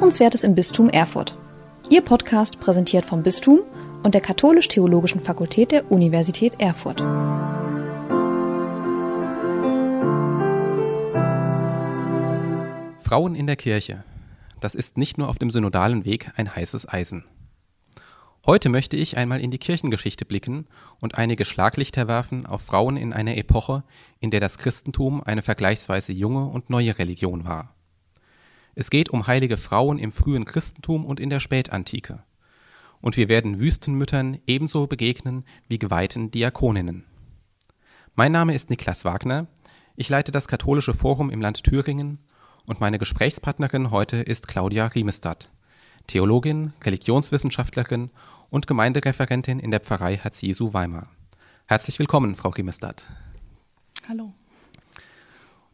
Hörenswertes im Bistum Erfurt. Ihr Podcast präsentiert vom Bistum und der Katholisch-Theologischen Fakultät der Universität Erfurt. Frauen in der Kirche. Das ist nicht nur auf dem synodalen Weg ein heißes Eisen. Heute möchte ich einmal in die Kirchengeschichte blicken und einige Schlaglichter werfen auf Frauen in einer Epoche, in der das Christentum eine vergleichsweise junge und neue Religion war. Es geht um heilige Frauen im frühen Christentum und in der Spätantike. Und wir werden Wüstenmüttern ebenso begegnen wie geweihten Diakoninnen. Mein Name ist Niklas Wagner. Ich leite das Katholische Forum im Land Thüringen und meine Gesprächspartnerin heute ist Claudia Riemestadt, Theologin, Religionswissenschaftlerin und Gemeindereferentin in der Pfarrei Herz Jesu Weimar. Herzlich willkommen, Frau Riemestadt. Hallo.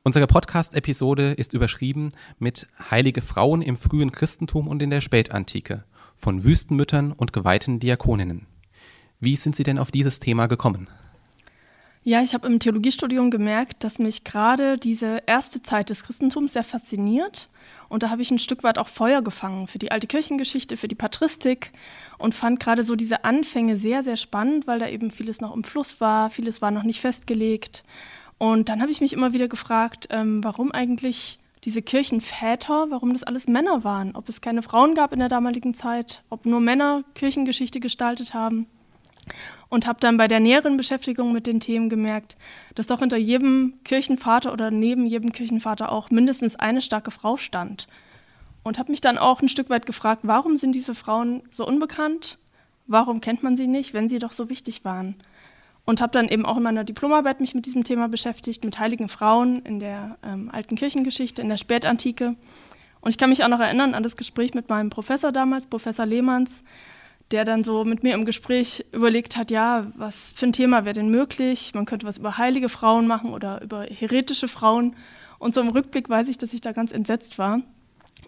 Unsere Podcast-Episode ist überschrieben mit Heilige Frauen im frühen Christentum und in der Spätantike von Wüstenmüttern und geweihten Diakoninnen. Wie sind Sie denn auf dieses Thema gekommen? Ja, ich habe im Theologiestudium gemerkt, dass mich gerade diese erste Zeit des Christentums sehr fasziniert. Und da habe ich ein Stück weit auch Feuer gefangen für die alte Kirchengeschichte, für die Patristik und fand gerade so diese Anfänge sehr, sehr spannend, weil da eben vieles noch im Fluss war, vieles war noch nicht festgelegt. Und dann habe ich mich immer wieder gefragt, ähm, warum eigentlich diese Kirchenväter, warum das alles Männer waren, ob es keine Frauen gab in der damaligen Zeit, ob nur Männer Kirchengeschichte gestaltet haben. Und habe dann bei der näheren Beschäftigung mit den Themen gemerkt, dass doch hinter jedem Kirchenvater oder neben jedem Kirchenvater auch mindestens eine starke Frau stand. Und habe mich dann auch ein Stück weit gefragt, warum sind diese Frauen so unbekannt? Warum kennt man sie nicht, wenn sie doch so wichtig waren? Und habe dann eben auch in meiner Diplomarbeit mich mit diesem Thema beschäftigt, mit heiligen Frauen in der ähm, alten Kirchengeschichte, in der Spätantike. Und ich kann mich auch noch erinnern an das Gespräch mit meinem Professor damals, Professor Lehmanns, der dann so mit mir im Gespräch überlegt hat, ja, was für ein Thema wäre denn möglich? Man könnte was über heilige Frauen machen oder über heretische Frauen. Und so im Rückblick weiß ich, dass ich da ganz entsetzt war.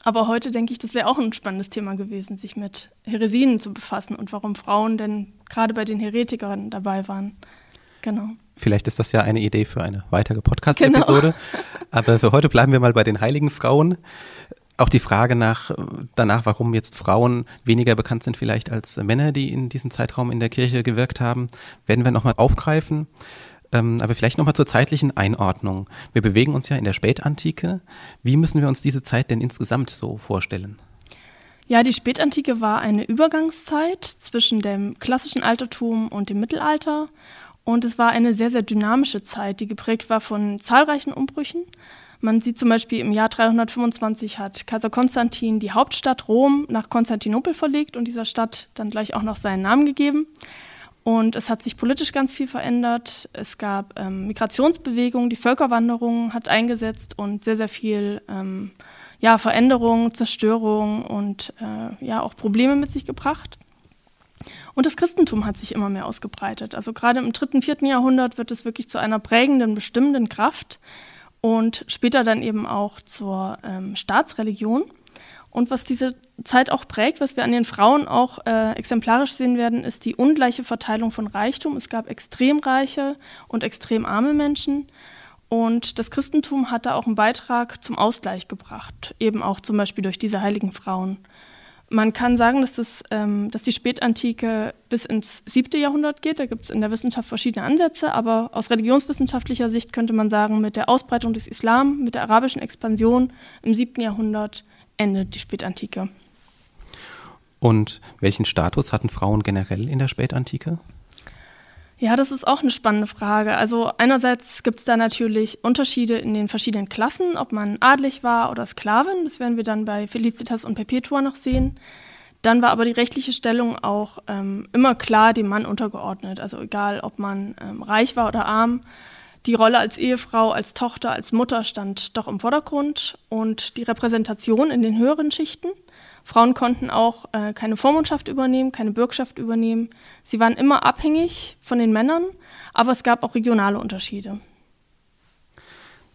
Aber heute denke ich, das wäre auch ein spannendes Thema gewesen, sich mit Heresien zu befassen und warum Frauen denn gerade bei den Heretikern dabei waren. Genau. Vielleicht ist das ja eine Idee für eine weitere Podcast-Episode. Genau. Aber für heute bleiben wir mal bei den heiligen Frauen. Auch die Frage nach, danach, warum jetzt Frauen weniger bekannt sind vielleicht als Männer, die in diesem Zeitraum in der Kirche gewirkt haben, werden wir nochmal aufgreifen. Ähm, aber vielleicht nochmal zur zeitlichen Einordnung. Wir bewegen uns ja in der Spätantike. Wie müssen wir uns diese Zeit denn insgesamt so vorstellen? Ja, die Spätantike war eine Übergangszeit zwischen dem klassischen Altertum und dem Mittelalter. Und es war eine sehr, sehr dynamische Zeit, die geprägt war von zahlreichen Umbrüchen. Man sieht zum Beispiel im Jahr 325 hat Kaiser Konstantin die Hauptstadt Rom nach Konstantinopel verlegt und dieser Stadt dann gleich auch noch seinen Namen gegeben. Und es hat sich politisch ganz viel verändert. Es gab ähm, Migrationsbewegungen, die Völkerwanderung hat eingesetzt und sehr, sehr viel ähm, ja, Veränderung, Zerstörung und äh, ja, auch Probleme mit sich gebracht. Und das Christentum hat sich immer mehr ausgebreitet. Also gerade im dritten, vierten Jahrhundert wird es wirklich zu einer prägenden, bestimmenden Kraft und später dann eben auch zur ähm, Staatsreligion. Und was diese Zeit auch prägt, was wir an den Frauen auch äh, exemplarisch sehen werden, ist die ungleiche Verteilung von Reichtum. Es gab extrem reiche und extrem arme Menschen. Und das Christentum hat da auch einen Beitrag zum Ausgleich gebracht, eben auch zum Beispiel durch diese heiligen Frauen. Man kann sagen, dass, das, ähm, dass die Spätantike bis ins siebte Jahrhundert geht. Da gibt es in der Wissenschaft verschiedene Ansätze, aber aus religionswissenschaftlicher Sicht könnte man sagen, mit der Ausbreitung des Islam, mit der arabischen Expansion im siebten Jahrhundert endet die Spätantike. Und welchen Status hatten Frauen generell in der Spätantike? Ja, das ist auch eine spannende Frage. Also einerseits gibt es da natürlich Unterschiede in den verschiedenen Klassen, ob man adlig war oder Sklavin. Das werden wir dann bei Felicitas und Perpetua noch sehen. Dann war aber die rechtliche Stellung auch ähm, immer klar dem Mann untergeordnet. Also egal, ob man ähm, reich war oder arm. Die Rolle als Ehefrau, als Tochter, als Mutter stand doch im Vordergrund und die Repräsentation in den höheren Schichten. Frauen konnten auch äh, keine Vormundschaft übernehmen, keine Bürgschaft übernehmen. Sie waren immer abhängig von den Männern, aber es gab auch regionale Unterschiede.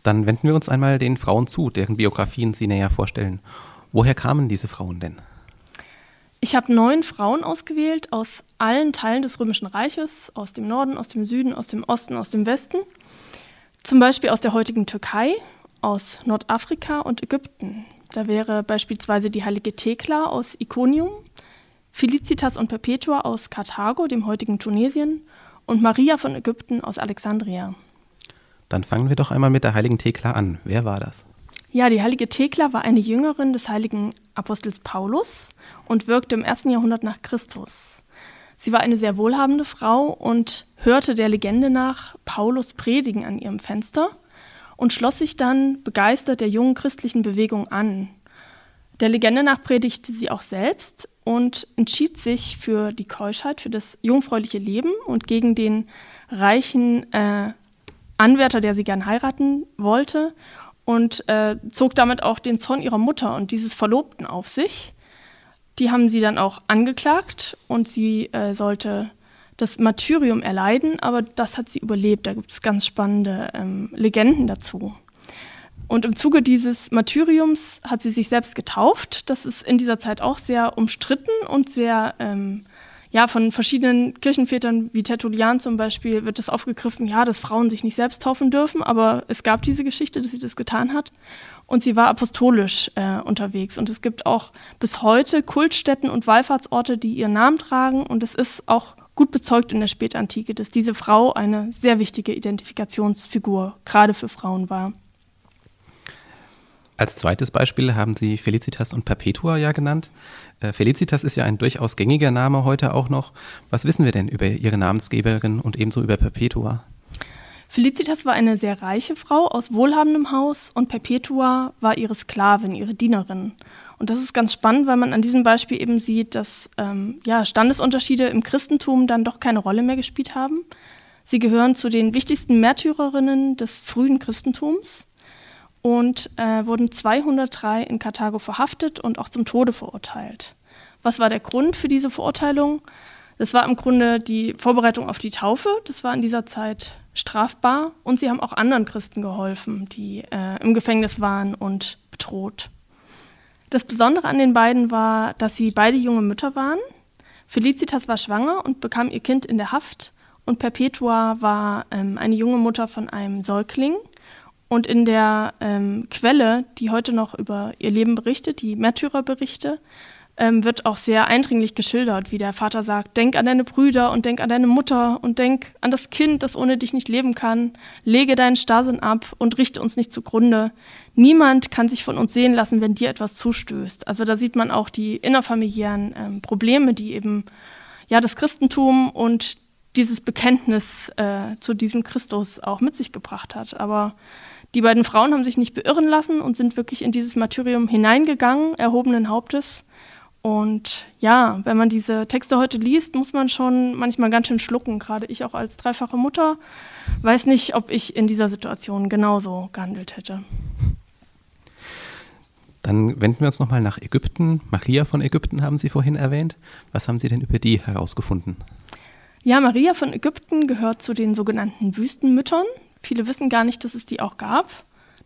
Dann wenden wir uns einmal den Frauen zu, deren Biografien Sie näher vorstellen. Woher kamen diese Frauen denn? Ich habe neun Frauen ausgewählt aus allen Teilen des Römischen Reiches, aus dem Norden, aus dem Süden, aus dem Osten, aus dem Westen. Zum Beispiel aus der heutigen Türkei, aus Nordafrika und Ägypten. Da wäre beispielsweise die heilige Thekla aus Iconium, Felicitas und Perpetua aus Karthago, dem heutigen Tunesien, und Maria von Ägypten aus Alexandria. Dann fangen wir doch einmal mit der heiligen Thekla an. Wer war das? Ja, die heilige Thekla war eine Jüngerin des heiligen Apostels Paulus und wirkte im ersten Jahrhundert nach Christus. Sie war eine sehr wohlhabende Frau und hörte der Legende nach Paulus predigen an ihrem Fenster und schloss sich dann begeistert der jungen christlichen Bewegung an. Der Legende nach predigte sie auch selbst und entschied sich für die Keuschheit, für das jungfräuliche Leben und gegen den reichen äh, Anwärter, der sie gern heiraten wollte und äh, zog damit auch den Zorn ihrer Mutter und dieses Verlobten auf sich. Die haben sie dann auch angeklagt und sie äh, sollte das Martyrium erleiden, aber das hat sie überlebt. Da gibt es ganz spannende ähm, Legenden dazu. Und im Zuge dieses Martyriums hat sie sich selbst getauft. Das ist in dieser Zeit auch sehr umstritten und sehr, ähm, ja, von verschiedenen Kirchenvätern wie Tertullian zum Beispiel wird das aufgegriffen, ja, dass Frauen sich nicht selbst taufen dürfen, aber es gab diese Geschichte, dass sie das getan hat. Und sie war apostolisch äh, unterwegs. Und es gibt auch bis heute Kultstätten und Wallfahrtsorte, die ihren Namen tragen. Und es ist auch gut bezeugt in der Spätantike, dass diese Frau eine sehr wichtige Identifikationsfigur gerade für Frauen war. Als zweites Beispiel haben Sie Felicitas und Perpetua ja genannt. Äh, Felicitas ist ja ein durchaus gängiger Name heute auch noch. Was wissen wir denn über Ihre Namensgeberin und ebenso über Perpetua? Felicitas war eine sehr reiche Frau aus wohlhabendem Haus und Perpetua war ihre Sklavin, ihre Dienerin. Und das ist ganz spannend, weil man an diesem Beispiel eben sieht, dass ähm, ja, Standesunterschiede im Christentum dann doch keine Rolle mehr gespielt haben. Sie gehören zu den wichtigsten Märtyrerinnen des frühen Christentums und äh, wurden 203 in Karthago verhaftet und auch zum Tode verurteilt. Was war der Grund für diese Verurteilung? Das war im Grunde die Vorbereitung auf die Taufe. Das war in dieser Zeit strafbar. Und sie haben auch anderen Christen geholfen, die äh, im Gefängnis waren und bedroht. Das Besondere an den beiden war, dass sie beide junge Mütter waren. Felicitas war schwanger und bekam ihr Kind in der Haft. Und Perpetua war ähm, eine junge Mutter von einem Säugling. Und in der ähm, Quelle, die heute noch über ihr Leben berichtet, die Märtyrerberichte, ähm, wird auch sehr eindringlich geschildert, wie der Vater sagt, denk an deine Brüder und denk an deine Mutter und denk an das Kind, das ohne dich nicht leben kann, lege deinen Starrsinn ab und richte uns nicht zugrunde. Niemand kann sich von uns sehen lassen, wenn dir etwas zustößt. Also da sieht man auch die innerfamiliären ähm, Probleme, die eben ja das Christentum und dieses Bekenntnis äh, zu diesem Christus auch mit sich gebracht hat. Aber die beiden Frauen haben sich nicht beirren lassen und sind wirklich in dieses Martyrium hineingegangen, erhobenen Hauptes und ja, wenn man diese Texte heute liest, muss man schon manchmal ganz schön schlucken. Gerade ich auch als dreifache Mutter weiß nicht, ob ich in dieser Situation genauso gehandelt hätte. Dann wenden wir uns nochmal nach Ägypten. Maria von Ägypten haben Sie vorhin erwähnt. Was haben Sie denn über die herausgefunden? Ja, Maria von Ägypten gehört zu den sogenannten Wüstenmüttern. Viele wissen gar nicht, dass es die auch gab,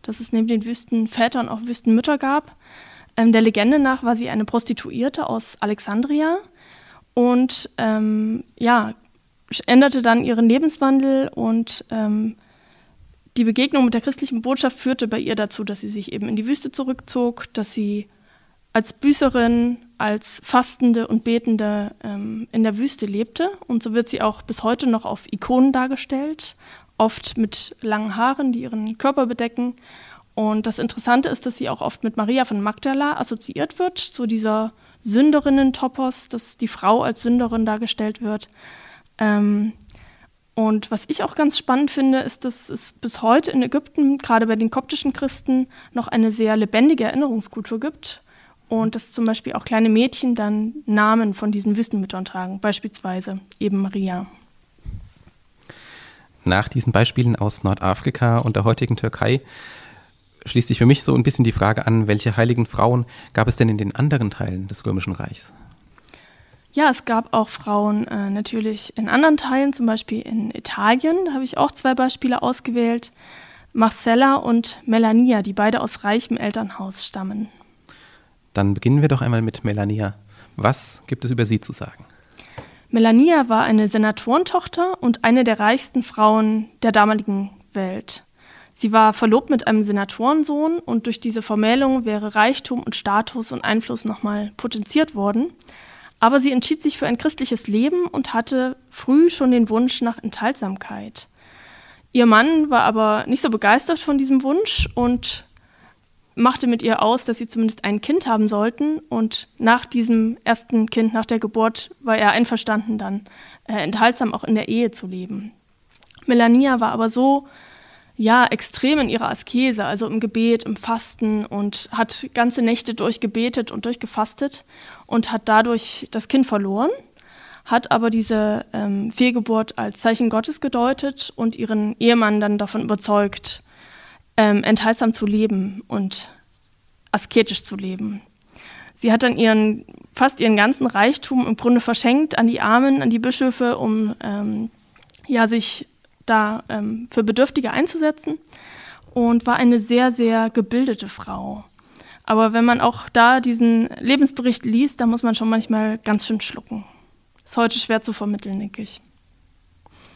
dass es neben den Wüstenvätern auch Wüstenmütter gab. Ähm, der Legende nach war sie eine Prostituierte aus Alexandria und ähm, ja, änderte dann ihren Lebenswandel und ähm, die Begegnung mit der christlichen Botschaft führte bei ihr dazu, dass sie sich eben in die Wüste zurückzog, dass sie als Büßerin, als Fastende und Betende ähm, in der Wüste lebte. Und so wird sie auch bis heute noch auf Ikonen dargestellt, oft mit langen Haaren, die ihren Körper bedecken. Und das Interessante ist, dass sie auch oft mit Maria von Magdala assoziiert wird, so dieser Sünderinnen-Topos, dass die Frau als Sünderin dargestellt wird. Ähm, und was ich auch ganz spannend finde, ist, dass es bis heute in Ägypten, gerade bei den koptischen Christen, noch eine sehr lebendige Erinnerungskultur gibt. Und dass zum Beispiel auch kleine Mädchen dann Namen von diesen Wüstenmüttern tragen, beispielsweise eben Maria. Nach diesen Beispielen aus Nordafrika und der heutigen Türkei schließt sich für mich so ein bisschen die Frage an, welche heiligen Frauen gab es denn in den anderen Teilen des Römischen Reichs? Ja, es gab auch Frauen äh, natürlich in anderen Teilen, zum Beispiel in Italien. Da habe ich auch zwei Beispiele ausgewählt. Marcella und Melania, die beide aus reichem Elternhaus stammen. Dann beginnen wir doch einmal mit Melania. Was gibt es über sie zu sagen? Melania war eine Senatorentochter und eine der reichsten Frauen der damaligen Welt. Sie war verlobt mit einem Senatorensohn und durch diese Vermählung wäre Reichtum und Status und Einfluss nochmal potenziert worden. Aber sie entschied sich für ein christliches Leben und hatte früh schon den Wunsch nach Enthaltsamkeit. Ihr Mann war aber nicht so begeistert von diesem Wunsch und machte mit ihr aus, dass sie zumindest ein Kind haben sollten. Und nach diesem ersten Kind, nach der Geburt, war er einverstanden, dann äh, enthaltsam auch in der Ehe zu leben. Melania war aber so ja, extrem in ihrer Askese, also im Gebet, im Fasten und hat ganze Nächte durchgebetet und durchgefastet und hat dadurch das Kind verloren, hat aber diese ähm, Fehlgeburt als Zeichen Gottes gedeutet und ihren Ehemann dann davon überzeugt, ähm, enthaltsam zu leben und asketisch zu leben. Sie hat dann ihren, fast ihren ganzen Reichtum im Grunde verschenkt an die Armen, an die Bischöfe, um ähm, ja, sich da ähm, für Bedürftige einzusetzen und war eine sehr, sehr gebildete Frau. Aber wenn man auch da diesen Lebensbericht liest, da muss man schon manchmal ganz schön schlucken. Ist heute schwer zu vermitteln, denke ich.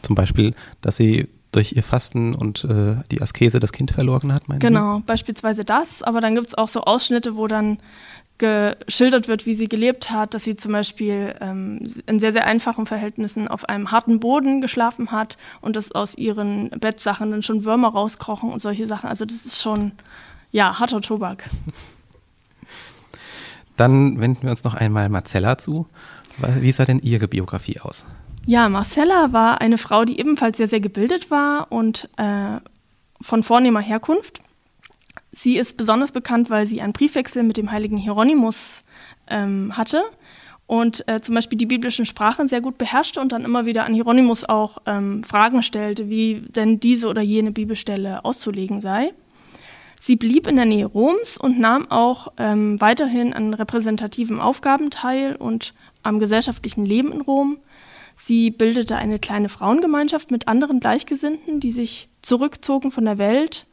Zum Beispiel, dass sie durch ihr Fasten und äh, die Askese das Kind verloren hat, meinen Genau, Sie? beispielsweise das, aber dann gibt es auch so Ausschnitte, wo dann geschildert wird, wie sie gelebt hat, dass sie zum Beispiel ähm, in sehr, sehr einfachen Verhältnissen auf einem harten Boden geschlafen hat und dass aus ihren Bettsachen dann schon Würmer rauskrochen und solche Sachen. Also das ist schon, ja, harter Tobak. Dann wenden wir uns noch einmal Marcella zu. Wie sah denn Ihre Biografie aus? Ja, Marcella war eine Frau, die ebenfalls sehr, sehr gebildet war und äh, von vornehmer Herkunft. Sie ist besonders bekannt, weil sie einen Briefwechsel mit dem heiligen Hieronymus ähm, hatte und äh, zum Beispiel die biblischen Sprachen sehr gut beherrschte und dann immer wieder an Hieronymus auch ähm, Fragen stellte, wie denn diese oder jene Bibelstelle auszulegen sei. Sie blieb in der Nähe Roms und nahm auch ähm, weiterhin an repräsentativen Aufgaben teil und am gesellschaftlichen Leben in Rom. Sie bildete eine kleine Frauengemeinschaft mit anderen Gleichgesinnten, die sich zurückzogen von der Welt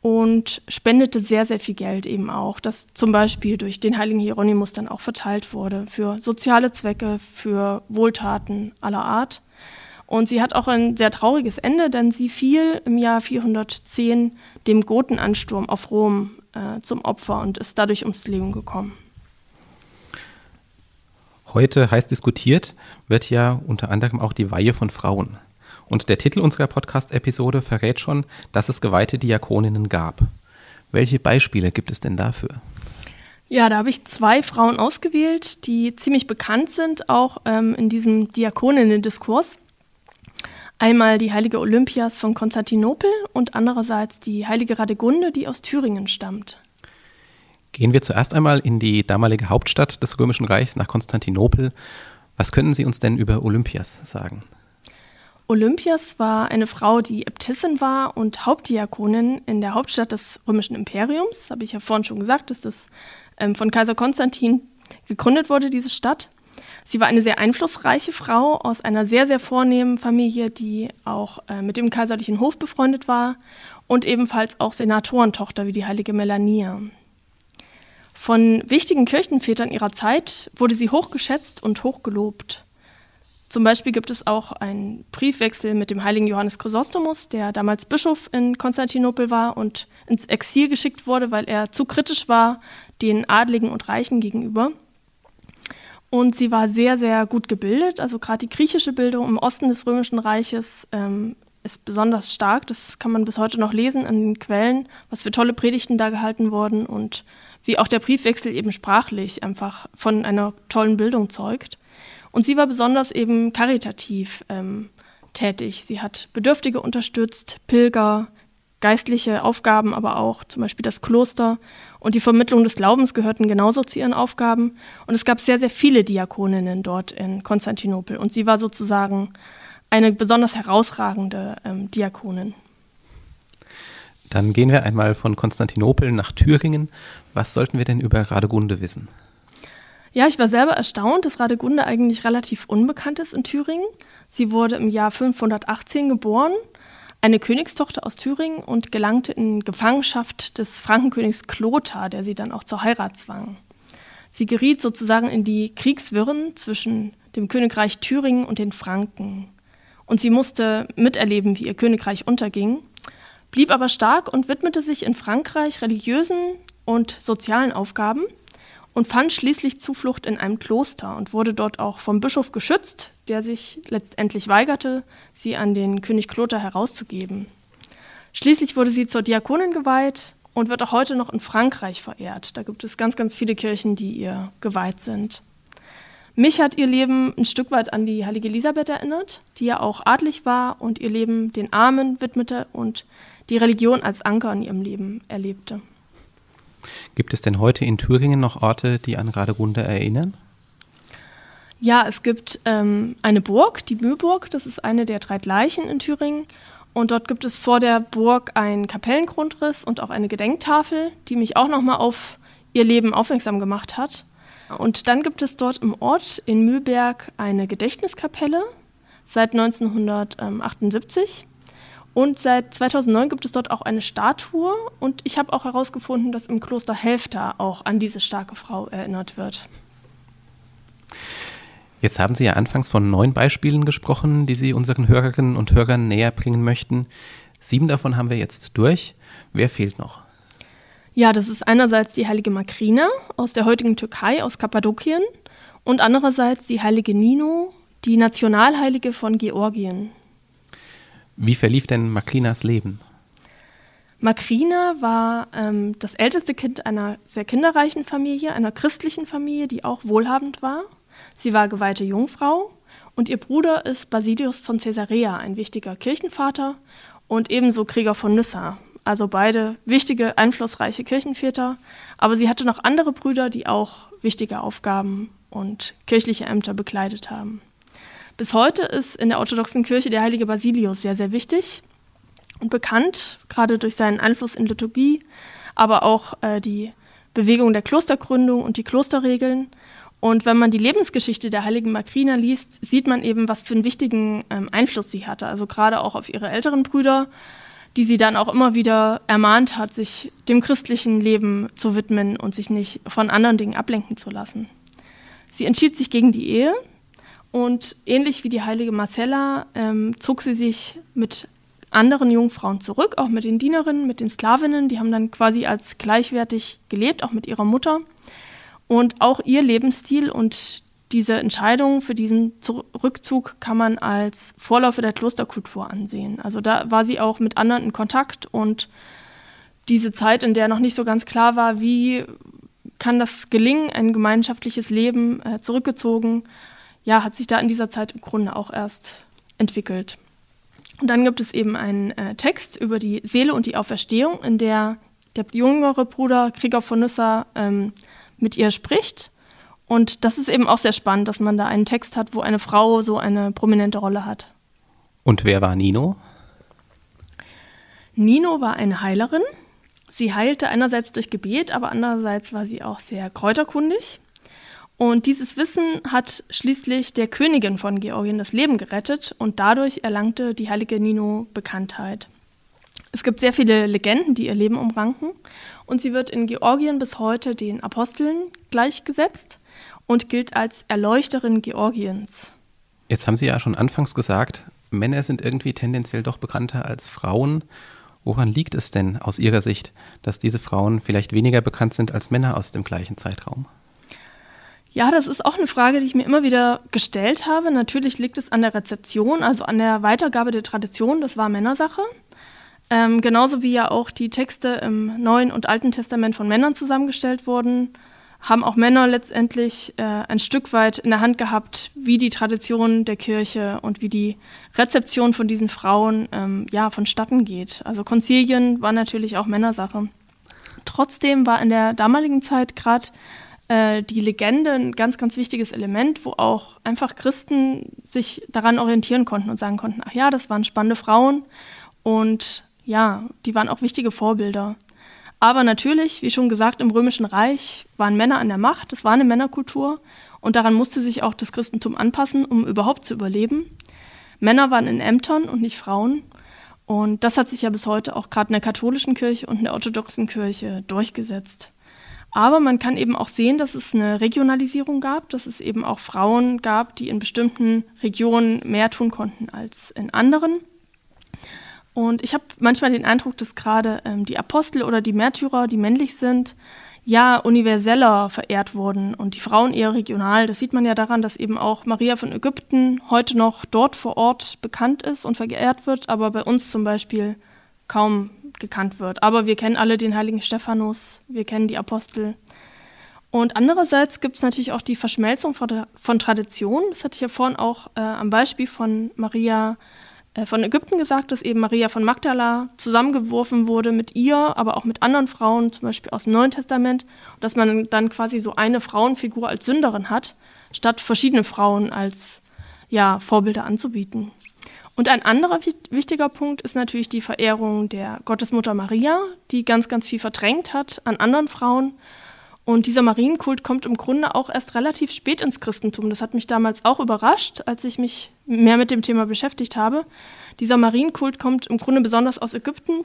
und spendete sehr, sehr viel Geld eben auch, das zum Beispiel durch den heiligen Hieronymus dann auch verteilt wurde für soziale Zwecke, für Wohltaten aller Art. Und sie hat auch ein sehr trauriges Ende, denn sie fiel im Jahr 410 dem Gotenansturm auf Rom äh, zum Opfer und ist dadurch ums Leben gekommen heute heiß diskutiert wird ja unter anderem auch die Weihe von Frauen. Und der Titel unserer Podcast-Episode verrät schon, dass es geweihte Diakoninnen gab. Welche Beispiele gibt es denn dafür? Ja, da habe ich zwei Frauen ausgewählt, die ziemlich bekannt sind, auch ähm, in diesem Diakoninnen-Diskurs. Einmal die heilige Olympias von Konstantinopel und andererseits die heilige Radegunde, die aus Thüringen stammt. Gehen wir zuerst einmal in die damalige Hauptstadt des Römischen Reichs nach Konstantinopel. Was können Sie uns denn über Olympias sagen? Olympias war eine Frau, die Äbtissin war und Hauptdiakonin in der Hauptstadt des Römischen Imperiums. Habe ich ja vorhin schon gesagt, dass das ähm, von Kaiser Konstantin gegründet wurde, diese Stadt. Sie war eine sehr einflussreiche Frau aus einer sehr, sehr vornehmen Familie, die auch äh, mit dem kaiserlichen Hof befreundet war und ebenfalls auch Senatorentochter wie die heilige Melania. Von wichtigen Kirchenvätern ihrer Zeit wurde sie hochgeschätzt und hochgelobt. Zum Beispiel gibt es auch einen Briefwechsel mit dem heiligen Johannes Chrysostomus, der damals Bischof in Konstantinopel war und ins Exil geschickt wurde, weil er zu kritisch war den Adligen und Reichen gegenüber. Und sie war sehr, sehr gut gebildet. Also gerade die griechische Bildung im Osten des Römischen Reiches ähm, ist besonders stark. Das kann man bis heute noch lesen an den Quellen, was für tolle Predigten da gehalten wurden und wie auch der Briefwechsel eben sprachlich einfach von einer tollen Bildung zeugt. Und sie war besonders eben karitativ ähm, tätig. Sie hat Bedürftige unterstützt, Pilger, geistliche Aufgaben, aber auch zum Beispiel das Kloster und die Vermittlung des Glaubens gehörten genauso zu ihren Aufgaben. Und es gab sehr, sehr viele Diakoninnen dort in Konstantinopel. Und sie war sozusagen eine besonders herausragende ähm, Diakonin. Dann gehen wir einmal von Konstantinopel nach Thüringen. Was sollten wir denn über Radegunde wissen? Ja, ich war selber erstaunt, dass Radegunde eigentlich relativ unbekannt ist in Thüringen. Sie wurde im Jahr 518 geboren, eine Königstochter aus Thüringen und gelangte in Gefangenschaft des Frankenkönigs Klothar, der sie dann auch zur Heirat zwang. Sie geriet sozusagen in die Kriegswirren zwischen dem Königreich Thüringen und den Franken. Und sie musste miterleben, wie ihr Königreich unterging blieb aber stark und widmete sich in Frankreich religiösen und sozialen Aufgaben und fand schließlich Zuflucht in einem Kloster und wurde dort auch vom Bischof geschützt, der sich letztendlich weigerte, sie an den König Kloter herauszugeben. Schließlich wurde sie zur Diakonin geweiht und wird auch heute noch in Frankreich verehrt. Da gibt es ganz, ganz viele Kirchen, die ihr geweiht sind. Mich hat ihr Leben ein Stück weit an die heilige Elisabeth erinnert, die ja auch adlig war und ihr Leben den Armen widmete und die Religion als Anker in ihrem Leben erlebte. Gibt es denn heute in Thüringen noch Orte, die an Radegunde erinnern? Ja, es gibt ähm, eine Burg, die Mühlburg, das ist eine der drei Gleichen in Thüringen. Und dort gibt es vor der Burg einen Kapellengrundriss und auch eine Gedenktafel, die mich auch nochmal auf ihr Leben aufmerksam gemacht hat. Und dann gibt es dort im Ort in Mühlberg eine Gedächtniskapelle seit 1978. Und seit 2009 gibt es dort auch eine Statue. Und ich habe auch herausgefunden, dass im Kloster Helfta auch an diese starke Frau erinnert wird. Jetzt haben Sie ja anfangs von neun Beispielen gesprochen, die Sie unseren Hörerinnen und Hörern näher bringen möchten. Sieben davon haben wir jetzt durch. Wer fehlt noch? Ja, das ist einerseits die heilige Makrina aus der heutigen Türkei, aus Kappadokien, und andererseits die heilige Nino, die Nationalheilige von Georgien. Wie verlief denn Makrinas Leben? Makrina war ähm, das älteste Kind einer sehr kinderreichen Familie, einer christlichen Familie, die auch wohlhabend war. Sie war geweihte Jungfrau und ihr Bruder ist Basilius von Caesarea, ein wichtiger Kirchenvater und ebenso Krieger von Nyssa. Also beide wichtige, einflussreiche Kirchenväter. Aber sie hatte noch andere Brüder, die auch wichtige Aufgaben und kirchliche Ämter bekleidet haben. Bis heute ist in der orthodoxen Kirche der heilige Basilius sehr, sehr wichtig und bekannt, gerade durch seinen Einfluss in Liturgie, aber auch äh, die Bewegung der Klostergründung und die Klosterregeln. Und wenn man die Lebensgeschichte der heiligen Makrina liest, sieht man eben, was für einen wichtigen ähm, Einfluss sie hatte. Also gerade auch auf ihre älteren Brüder, die sie dann auch immer wieder ermahnt hat, sich dem christlichen Leben zu widmen und sich nicht von anderen Dingen ablenken zu lassen. Sie entschied sich gegen die Ehe, und ähnlich wie die heilige Marcella ähm, zog sie sich mit anderen Jungfrauen zurück, auch mit den Dienerinnen, mit den Sklavinnen. Die haben dann quasi als gleichwertig gelebt, auch mit ihrer Mutter. Und auch ihr Lebensstil und diese Entscheidung für diesen Rückzug kann man als Vorläufer der Klosterkultur ansehen. Also da war sie auch mit anderen in Kontakt und diese Zeit, in der noch nicht so ganz klar war, wie kann das gelingen, ein gemeinschaftliches Leben äh, zurückgezogen, ja, hat sich da in dieser Zeit im Grunde auch erst entwickelt. Und dann gibt es eben einen äh, Text über die Seele und die Auferstehung, in der der jüngere Bruder Krieger von Nyssa ähm, mit ihr spricht. Und das ist eben auch sehr spannend, dass man da einen Text hat, wo eine Frau so eine prominente Rolle hat. Und wer war Nino? Nino war eine Heilerin. Sie heilte einerseits durch Gebet, aber andererseits war sie auch sehr kräuterkundig. Und dieses Wissen hat schließlich der Königin von Georgien das Leben gerettet und dadurch erlangte die heilige Nino Bekanntheit. Es gibt sehr viele Legenden, die ihr Leben umranken und sie wird in Georgien bis heute den Aposteln gleichgesetzt und gilt als Erleuchterin Georgiens. Jetzt haben Sie ja schon anfangs gesagt, Männer sind irgendwie tendenziell doch bekannter als Frauen. Woran liegt es denn aus Ihrer Sicht, dass diese Frauen vielleicht weniger bekannt sind als Männer aus dem gleichen Zeitraum? Ja, das ist auch eine Frage, die ich mir immer wieder gestellt habe. Natürlich liegt es an der Rezeption, also an der Weitergabe der Tradition. Das war Männersache. Ähm, genauso wie ja auch die Texte im Neuen und Alten Testament von Männern zusammengestellt wurden, haben auch Männer letztendlich äh, ein Stück weit in der Hand gehabt, wie die Tradition der Kirche und wie die Rezeption von diesen Frauen ähm, ja, vonstatten geht. Also Konzilien war natürlich auch Männersache. Trotzdem war in der damaligen Zeit gerade äh, die Legende ein ganz, ganz wichtiges Element, wo auch einfach Christen sich daran orientieren konnten und sagen konnten, ach ja, das waren spannende Frauen und ja, die waren auch wichtige Vorbilder. Aber natürlich, wie schon gesagt, im Römischen Reich waren Männer an der Macht, es war eine Männerkultur und daran musste sich auch das Christentum anpassen, um überhaupt zu überleben. Männer waren in Ämtern und nicht Frauen. Und das hat sich ja bis heute auch gerade in der katholischen Kirche und in der orthodoxen Kirche durchgesetzt. Aber man kann eben auch sehen, dass es eine Regionalisierung gab, dass es eben auch Frauen gab, die in bestimmten Regionen mehr tun konnten als in anderen. Und ich habe manchmal den Eindruck, dass gerade ähm, die Apostel oder die Märtyrer, die männlich sind, ja universeller verehrt wurden und die Frauen eher regional. Das sieht man ja daran, dass eben auch Maria von Ägypten heute noch dort vor Ort bekannt ist und verehrt wird, aber bei uns zum Beispiel kaum gekannt wird. Aber wir kennen alle den heiligen Stephanus, wir kennen die Apostel. Und andererseits gibt es natürlich auch die Verschmelzung von, von Tradition. Das hatte ich ja vorhin auch äh, am Beispiel von Maria von Ägypten gesagt, dass eben Maria von Magdala zusammengeworfen wurde mit ihr, aber auch mit anderen Frauen, zum Beispiel aus dem Neuen Testament, dass man dann quasi so eine Frauenfigur als Sünderin hat, statt verschiedene Frauen als ja, Vorbilder anzubieten. Und ein anderer wichtiger Punkt ist natürlich die Verehrung der Gottesmutter Maria, die ganz, ganz viel verdrängt hat an anderen Frauen und dieser Marienkult kommt im Grunde auch erst relativ spät ins Christentum. Das hat mich damals auch überrascht, als ich mich mehr mit dem Thema beschäftigt habe. Dieser Marienkult kommt im Grunde besonders aus Ägypten,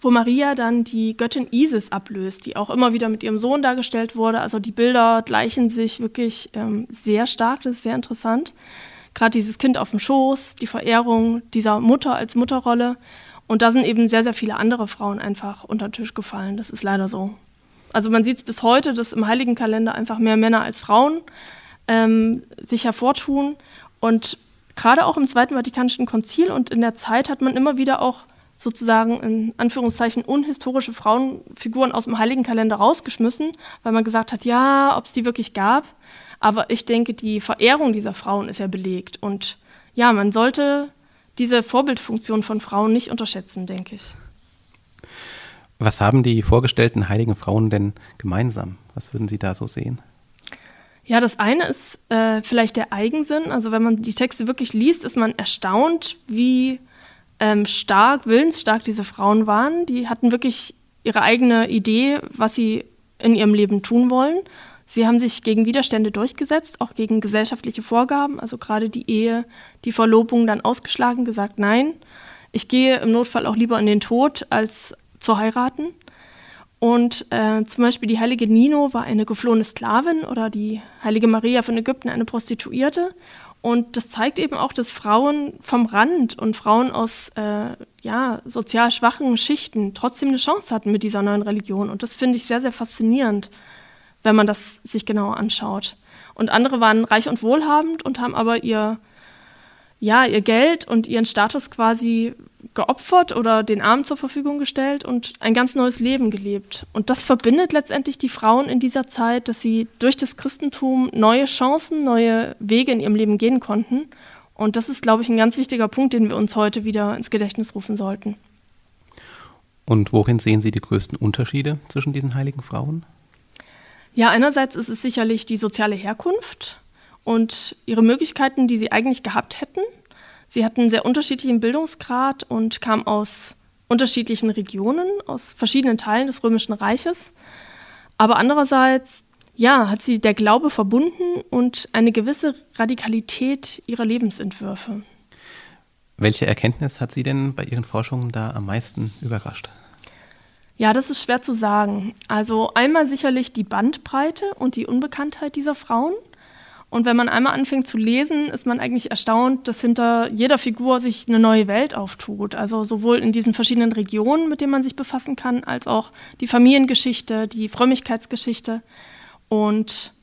wo Maria dann die Göttin Isis ablöst, die auch immer wieder mit ihrem Sohn dargestellt wurde. Also die Bilder gleichen sich wirklich ähm, sehr stark, das ist sehr interessant. Gerade dieses Kind auf dem Schoß, die Verehrung dieser Mutter als Mutterrolle. Und da sind eben sehr, sehr viele andere Frauen einfach unter den Tisch gefallen. Das ist leider so. Also man sieht es bis heute, dass im Heiligen Kalender einfach mehr Männer als Frauen ähm, sich hervortun. Und gerade auch im Zweiten Vatikanischen Konzil und in der Zeit hat man immer wieder auch sozusagen in Anführungszeichen unhistorische Frauenfiguren aus dem Heiligen Kalender rausgeschmissen, weil man gesagt hat, ja, ob es die wirklich gab. Aber ich denke, die Verehrung dieser Frauen ist ja belegt. Und ja, man sollte diese Vorbildfunktion von Frauen nicht unterschätzen, denke ich. Was haben die vorgestellten heiligen Frauen denn gemeinsam? Was würden Sie da so sehen? Ja, das eine ist äh, vielleicht der Eigensinn. Also wenn man die Texte wirklich liest, ist man erstaunt, wie ähm, stark, willensstark diese Frauen waren. Die hatten wirklich ihre eigene Idee, was sie in ihrem Leben tun wollen. Sie haben sich gegen Widerstände durchgesetzt, auch gegen gesellschaftliche Vorgaben, also gerade die Ehe, die Verlobung dann ausgeschlagen, gesagt, nein, ich gehe im Notfall auch lieber in den Tod, als zu heiraten. Und äh, zum Beispiel die heilige Nino war eine geflohene Sklavin oder die heilige Maria von Ägypten eine Prostituierte. Und das zeigt eben auch, dass Frauen vom Rand und Frauen aus äh, ja, sozial schwachen Schichten trotzdem eine Chance hatten mit dieser neuen Religion. Und das finde ich sehr, sehr faszinierend, wenn man das sich genauer anschaut. Und andere waren reich und wohlhabend und haben aber ihr, ja, ihr Geld und ihren Status quasi geopfert oder den Armen zur Verfügung gestellt und ein ganz neues Leben gelebt. Und das verbindet letztendlich die Frauen in dieser Zeit, dass sie durch das Christentum neue Chancen, neue Wege in ihrem Leben gehen konnten. Und das ist, glaube ich, ein ganz wichtiger Punkt, den wir uns heute wieder ins Gedächtnis rufen sollten. Und worin sehen Sie die größten Unterschiede zwischen diesen heiligen Frauen? Ja, einerseits ist es sicherlich die soziale Herkunft und ihre Möglichkeiten, die sie eigentlich gehabt hätten. Sie hatten einen sehr unterschiedlichen Bildungsgrad und kamen aus unterschiedlichen Regionen, aus verschiedenen Teilen des Römischen Reiches. Aber andererseits, ja, hat sie der Glaube verbunden und eine gewisse Radikalität ihrer Lebensentwürfe. Welche Erkenntnis hat Sie denn bei Ihren Forschungen da am meisten überrascht? Ja, das ist schwer zu sagen. Also einmal sicherlich die Bandbreite und die Unbekanntheit dieser Frauen. Und wenn man einmal anfängt zu lesen, ist man eigentlich erstaunt, dass hinter jeder Figur sich eine neue Welt auftut. Also sowohl in diesen verschiedenen Regionen, mit denen man sich befassen kann, als auch die Familiengeschichte, die Frömmigkeitsgeschichte. Und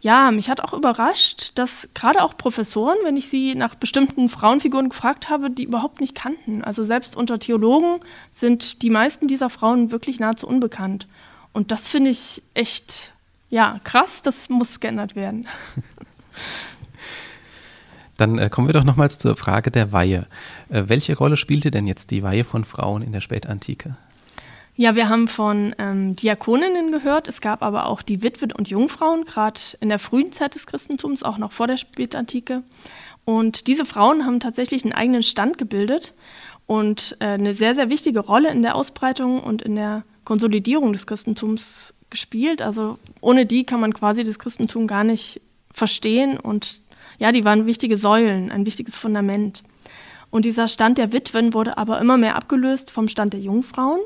ja, mich hat auch überrascht, dass gerade auch Professoren, wenn ich sie nach bestimmten Frauenfiguren gefragt habe, die überhaupt nicht kannten. Also selbst unter Theologen sind die meisten dieser Frauen wirklich nahezu unbekannt. Und das finde ich echt, ja, krass, das muss geändert werden. Dann äh, kommen wir doch nochmals zur Frage der Weihe. Äh, welche Rolle spielte denn jetzt die Weihe von Frauen in der Spätantike? Ja, wir haben von ähm, Diakoninnen gehört. Es gab aber auch die Witwen und Jungfrauen, gerade in der frühen Zeit des Christentums, auch noch vor der Spätantike. Und diese Frauen haben tatsächlich einen eigenen Stand gebildet und äh, eine sehr, sehr wichtige Rolle in der Ausbreitung und in der Konsolidierung des Christentums gespielt. Also ohne die kann man quasi das Christentum gar nicht verstehen und ja, die waren wichtige Säulen, ein wichtiges Fundament. Und dieser Stand der Witwen wurde aber immer mehr abgelöst vom Stand der Jungfrauen.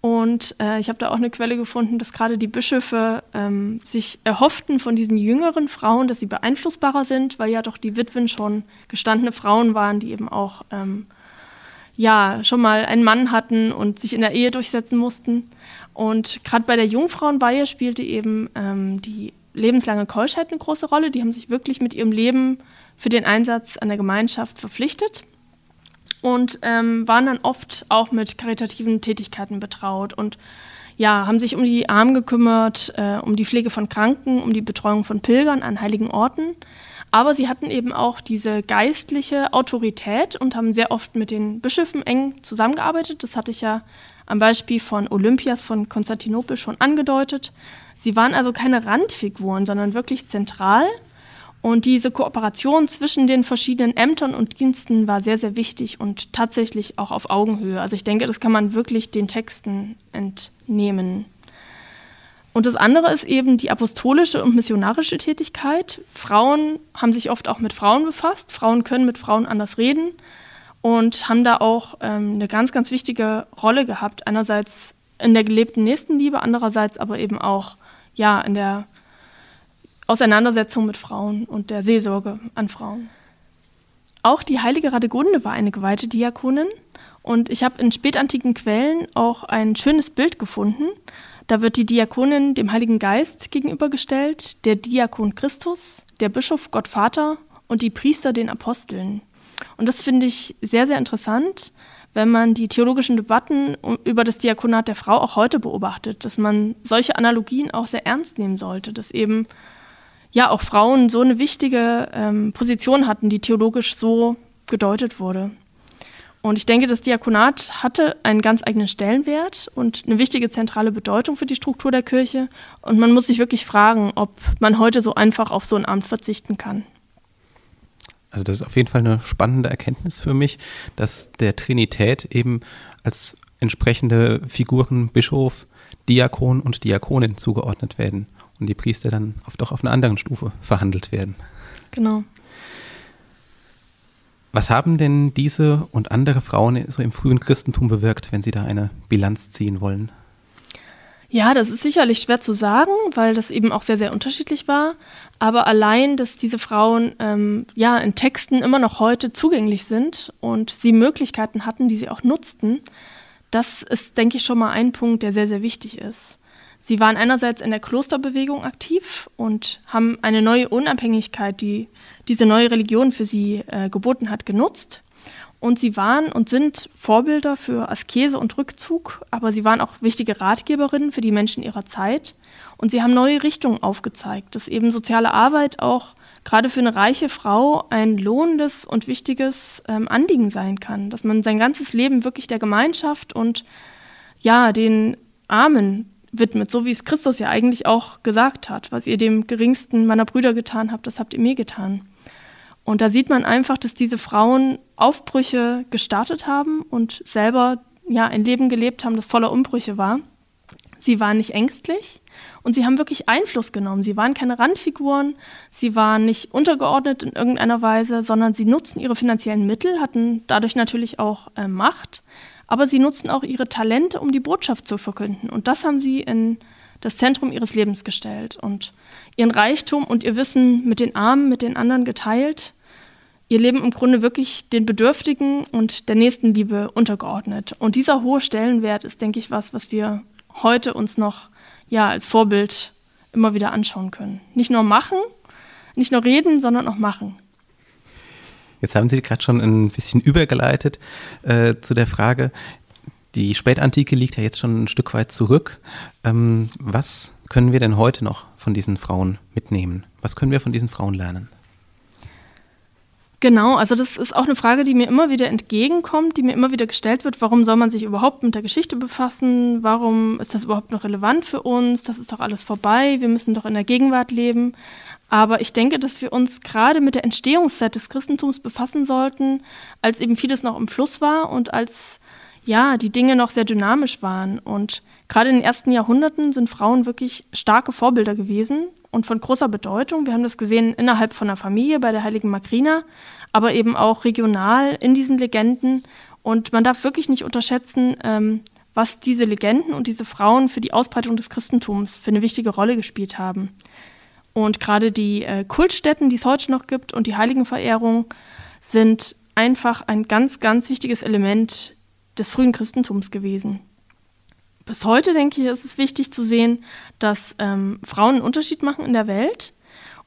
Und äh, ich habe da auch eine Quelle gefunden, dass gerade die Bischöfe ähm, sich erhofften von diesen jüngeren Frauen, dass sie beeinflussbarer sind, weil ja doch die Witwen schon gestandene Frauen waren, die eben auch ähm, ja schon mal einen Mann hatten und sich in der Ehe durchsetzen mussten. Und gerade bei der Jungfrauenweihe spielte eben ähm, die lebenslange Keuschheit eine große Rolle. Die haben sich wirklich mit ihrem Leben für den Einsatz an der Gemeinschaft verpflichtet und ähm, waren dann oft auch mit karitativen Tätigkeiten betraut und ja, haben sich um die Armen gekümmert, äh, um die Pflege von Kranken, um die Betreuung von Pilgern an heiligen Orten. Aber sie hatten eben auch diese geistliche Autorität und haben sehr oft mit den Bischöfen eng zusammengearbeitet. Das hatte ich ja am Beispiel von Olympias von Konstantinopel schon angedeutet. Sie waren also keine Randfiguren, sondern wirklich zentral und diese Kooperation zwischen den verschiedenen Ämtern und Diensten war sehr, sehr wichtig und tatsächlich auch auf Augenhöhe. Also ich denke, das kann man wirklich den Texten entnehmen. Und das andere ist eben die apostolische und missionarische Tätigkeit. Frauen haben sich oft auch mit Frauen befasst. Frauen können mit Frauen anders reden und haben da auch ähm, eine ganz, ganz wichtige Rolle gehabt. Einerseits in der gelebten Nächstenliebe, andererseits aber eben auch ja, in der Auseinandersetzung mit Frauen und der Seelsorge an Frauen. Auch die heilige Radegunde war eine geweihte Diakonin und ich habe in spätantiken Quellen auch ein schönes Bild gefunden. Da wird die Diakonin dem Heiligen Geist gegenübergestellt, der Diakon Christus, der Bischof Gott Vater und die Priester den Aposteln. Und das finde ich sehr, sehr interessant, wenn man die theologischen Debatten über das Diakonat der Frau auch heute beobachtet, dass man solche Analogien auch sehr ernst nehmen sollte, dass eben ja auch Frauen so eine wichtige ähm, Position hatten, die theologisch so gedeutet wurde. Und ich denke, das Diakonat hatte einen ganz eigenen Stellenwert und eine wichtige zentrale Bedeutung für die Struktur der Kirche. Und man muss sich wirklich fragen, ob man heute so einfach auf so ein Amt verzichten kann. Also das ist auf jeden Fall eine spannende Erkenntnis für mich, dass der Trinität eben als entsprechende Figuren Bischof, Diakon und Diakonin zugeordnet werden und die Priester dann oft auch auf einer anderen Stufe verhandelt werden. Genau. Was haben denn diese und andere Frauen so im frühen Christentum bewirkt, wenn Sie da eine Bilanz ziehen wollen? Ja, das ist sicherlich schwer zu sagen, weil das eben auch sehr, sehr unterschiedlich war. Aber allein, dass diese Frauen ähm, ja in Texten immer noch heute zugänglich sind und sie Möglichkeiten hatten, die sie auch nutzten, das ist, denke ich, schon mal ein Punkt, der sehr, sehr wichtig ist. Sie waren einerseits in der Klosterbewegung aktiv und haben eine neue Unabhängigkeit, die diese neue Religion für sie äh, geboten hat, genutzt. Und sie waren und sind Vorbilder für Askese und Rückzug, aber sie waren auch wichtige Ratgeberinnen für die Menschen ihrer Zeit. Und sie haben neue Richtungen aufgezeigt, dass eben soziale Arbeit auch gerade für eine reiche Frau ein lohnendes und wichtiges ähm, Anliegen sein kann, dass man sein ganzes Leben wirklich der Gemeinschaft und ja, den Armen widmet, so wie es Christus ja eigentlich auch gesagt hat. Was ihr dem geringsten meiner Brüder getan habt, das habt ihr mir getan. Und da sieht man einfach, dass diese Frauen Aufbrüche gestartet haben und selber ja ein Leben gelebt haben, das voller Umbrüche war. Sie waren nicht ängstlich und sie haben wirklich Einfluss genommen. Sie waren keine Randfiguren, sie waren nicht untergeordnet in irgendeiner Weise, sondern sie nutzten ihre finanziellen Mittel, hatten dadurch natürlich auch äh, Macht aber sie nutzen auch ihre Talente, um die Botschaft zu verkünden. Und das haben sie in das Zentrum ihres Lebens gestellt und ihren Reichtum und ihr Wissen mit den Armen, mit den anderen geteilt. Ihr Leben im Grunde wirklich den Bedürftigen und der Nächstenliebe untergeordnet. Und dieser hohe Stellenwert ist, denke ich, was, was wir heute uns noch ja, als Vorbild immer wieder anschauen können. Nicht nur machen, nicht nur reden, sondern auch machen. Jetzt haben Sie gerade schon ein bisschen übergeleitet äh, zu der Frage, die Spätantike liegt ja jetzt schon ein Stück weit zurück. Ähm, was können wir denn heute noch von diesen Frauen mitnehmen? Was können wir von diesen Frauen lernen? Genau, also das ist auch eine Frage, die mir immer wieder entgegenkommt, die mir immer wieder gestellt wird. Warum soll man sich überhaupt mit der Geschichte befassen? Warum ist das überhaupt noch relevant für uns? Das ist doch alles vorbei. Wir müssen doch in der Gegenwart leben. Aber ich denke, dass wir uns gerade mit der Entstehungszeit des Christentums befassen sollten, als eben vieles noch im Fluss war und als ja, die Dinge noch sehr dynamisch waren. Und gerade in den ersten Jahrhunderten sind Frauen wirklich starke Vorbilder gewesen und von großer Bedeutung. Wir haben das gesehen innerhalb von der Familie bei der heiligen Makrina, aber eben auch regional in diesen Legenden. Und man darf wirklich nicht unterschätzen, ähm, was diese Legenden und diese Frauen für die Ausbreitung des Christentums für eine wichtige Rolle gespielt haben. Und gerade die äh, Kultstätten, die es heute noch gibt und die Heiligenverehrung sind einfach ein ganz, ganz wichtiges Element des frühen Christentums gewesen. Bis heute, denke ich, ist es wichtig zu sehen, dass ähm, Frauen einen Unterschied machen in der Welt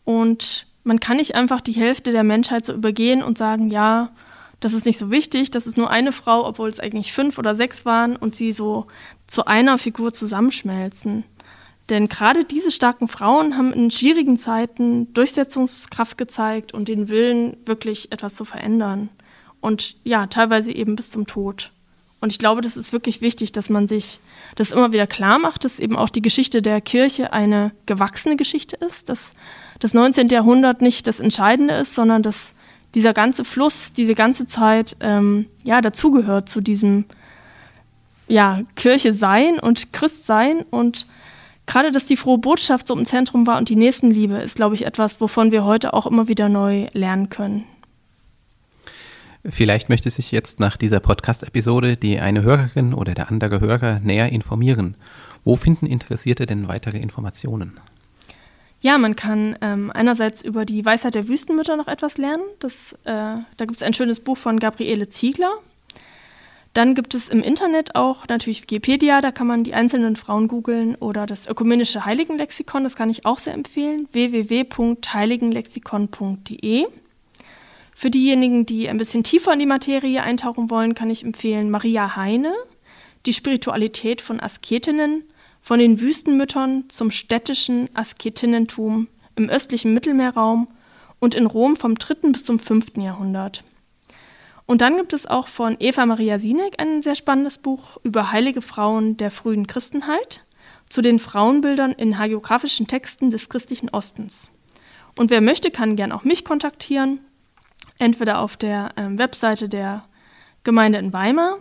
und man kann nicht einfach die Hälfte der Menschheit so übergehen und sagen, ja, das ist nicht so wichtig, das ist nur eine Frau, obwohl es eigentlich fünf oder sechs waren und sie so zu einer Figur zusammenschmelzen. Denn gerade diese starken Frauen haben in schwierigen Zeiten Durchsetzungskraft gezeigt und den Willen, wirklich etwas zu verändern. Und ja, teilweise eben bis zum Tod. Und ich glaube, das ist wirklich wichtig, dass man sich das immer wieder klar macht, dass eben auch die Geschichte der Kirche eine gewachsene Geschichte ist, dass das 19. Jahrhundert nicht das Entscheidende ist, sondern dass dieser ganze Fluss, diese ganze Zeit ähm, ja dazugehört zu diesem ja, Kirche sein und Christ sein und gerade, dass die frohe Botschaft so im Zentrum war und die Nächstenliebe ist, glaube ich, etwas, wovon wir heute auch immer wieder neu lernen können. Vielleicht möchte sich jetzt nach dieser Podcast-Episode die eine Hörerin oder der andere Hörer näher informieren. Wo finden Interessierte denn weitere Informationen? Ja, man kann ähm, einerseits über die Weisheit der Wüstenmütter noch etwas lernen. Das, äh, da gibt es ein schönes Buch von Gabriele Ziegler. Dann gibt es im Internet auch natürlich Wikipedia, da kann man die einzelnen Frauen googeln oder das ökumenische Heiligenlexikon, das kann ich auch sehr empfehlen, www.heiligenlexikon.de. Für diejenigen, die ein bisschen tiefer in die Materie eintauchen wollen, kann ich empfehlen Maria Heine, die Spiritualität von Asketinnen, von den Wüstenmüttern zum städtischen Asketinnentum im östlichen Mittelmeerraum und in Rom vom 3. bis zum 5. Jahrhundert. Und dann gibt es auch von Eva Maria Sinek ein sehr spannendes Buch über heilige Frauen der frühen Christenheit zu den Frauenbildern in hagiografischen Texten des christlichen Ostens. Und wer möchte, kann gern auch mich kontaktieren, entweder auf der ähm, Webseite der Gemeinde in Weimar.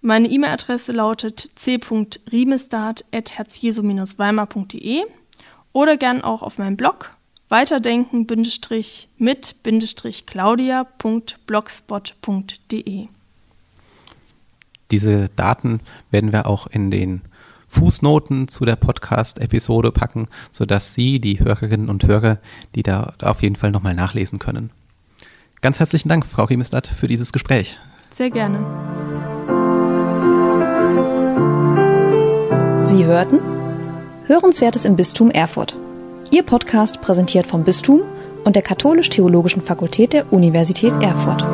Meine E-Mail-Adresse lautet c.riemestad.herzjesu-weimar.de oder gern auch auf meinem Blog weiterdenken-mit-claudia.blogspot.de. Diese Daten werden wir auch in den Fußnoten zu der Podcast-Episode packen, sodass Sie, die Hörerinnen und Hörer, die da auf jeden Fall nochmal nachlesen können. Ganz herzlichen Dank, Frau Riemestad, für dieses Gespräch. Sehr gerne. Sie hörten Hörenswertes im Bistum Erfurt. Ihr Podcast präsentiert vom Bistum und der Katholisch-Theologischen Fakultät der Universität Erfurt.